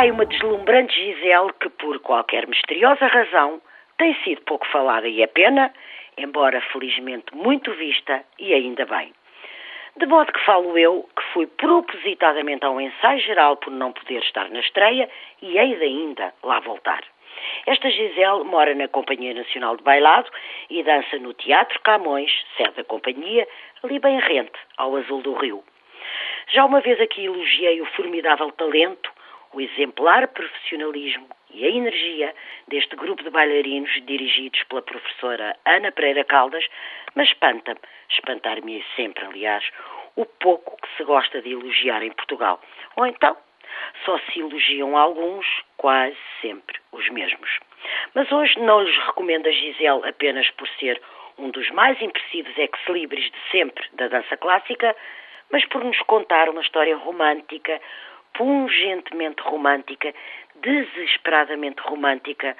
aí uma deslumbrante Gisele que, por qualquer misteriosa razão, tem sido pouco falada e é pena, embora felizmente muito vista e ainda bem. De modo que falo eu, que fui propositadamente a um ensaio geral por não poder estar na estreia e hei de ainda lá voltar. Esta Gisele mora na Companhia Nacional de Bailado e dança no Teatro Camões, sede da companhia, ali bem rente, ao azul do rio. Já uma vez aqui elogiei o formidável talento, o exemplar profissionalismo e a energia deste grupo de bailarinos dirigidos pela professora Ana Pereira Caldas, mas espanta-me, espantar-me sempre, aliás, o pouco que se gosta de elogiar em Portugal. Ou então, só se elogiam alguns, quase sempre os mesmos. Mas hoje não lhes recomendo a Gisele apenas por ser um dos mais impressivos ex-libris de sempre da dança clássica, mas por nos contar uma história romântica, pungentemente romântica, desesperadamente romântica,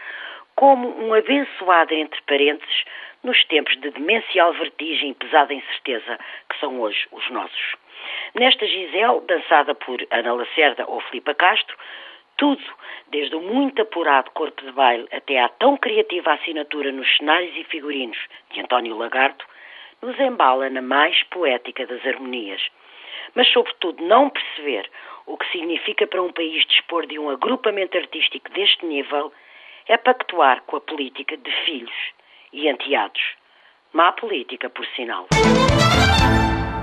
como um abençoado entre parênteses nos tempos de demencial vertigem e pesada incerteza que são hoje os nossos. Nesta Gisele, dançada por Ana Lacerda ou Filipa Castro, tudo, desde o muito apurado corpo de baile até à tão criativa assinatura nos cenários e figurinos de António Lagarto, nos embala na mais poética das harmonias. Mas, sobretudo, não perceber o que significa para um país dispor de um agrupamento artístico deste nível é pactuar com a política de filhos e enteados. Má política, por sinal.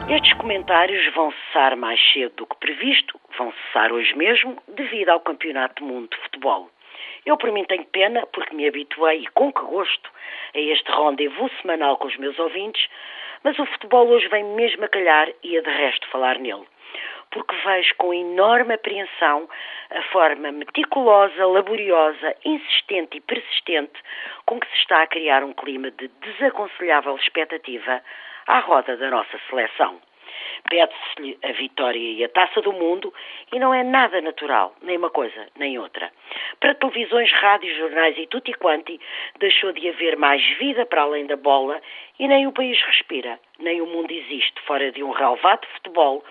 Estes comentários vão cessar mais cedo do que previsto, vão cessar hoje mesmo, devido ao Campeonato do Mundo de Futebol. Eu, por mim, tenho pena, porque me habituei, e com que gosto, a este rendezvous semanal com os meus ouvintes, mas o futebol hoje vem mesmo a calhar e a de resto falar nele. Porque vejo com enorme apreensão a forma meticulosa, laboriosa, insistente e persistente com que se está a criar um clima de desaconselhável expectativa à roda da nossa seleção. Pede-se-lhe a vitória e a taça do mundo e não é nada natural, nem uma coisa nem outra. Para televisões, rádios, jornais e tutti quanti, deixou de haver mais vida para além da bola e nem o país respira, nem o mundo existe fora de um relevado futebol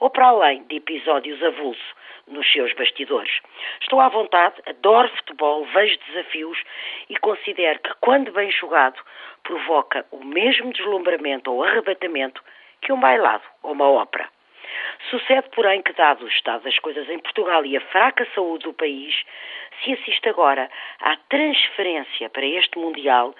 ou para além de episódios avulso nos seus bastidores. Estou à vontade, adoro futebol, vejo desafios e considero que, quando bem jogado, provoca o mesmo deslumbramento ou arrebatamento que um bailado ou uma ópera. Sucede, porém, que, dado o estado das coisas em Portugal e a fraca saúde do país, se assiste agora à transferência para este Mundial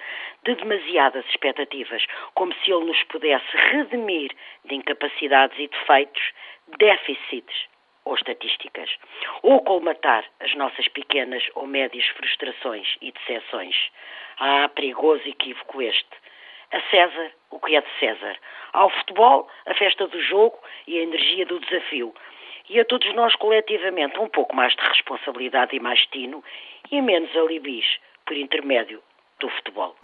de demasiadas expectativas, como se ele nos pudesse redimir de incapacidades e defeitos, déficits ou estatísticas, ou colmatar as nossas pequenas ou médias frustrações e decepções. Ah, perigoso equívoco este. A César o que é de César. Ao futebol, a festa do jogo e a energia do desafio. E a todos nós coletivamente um pouco mais de responsabilidade e mais tino e menos alibis por intermédio do futebol.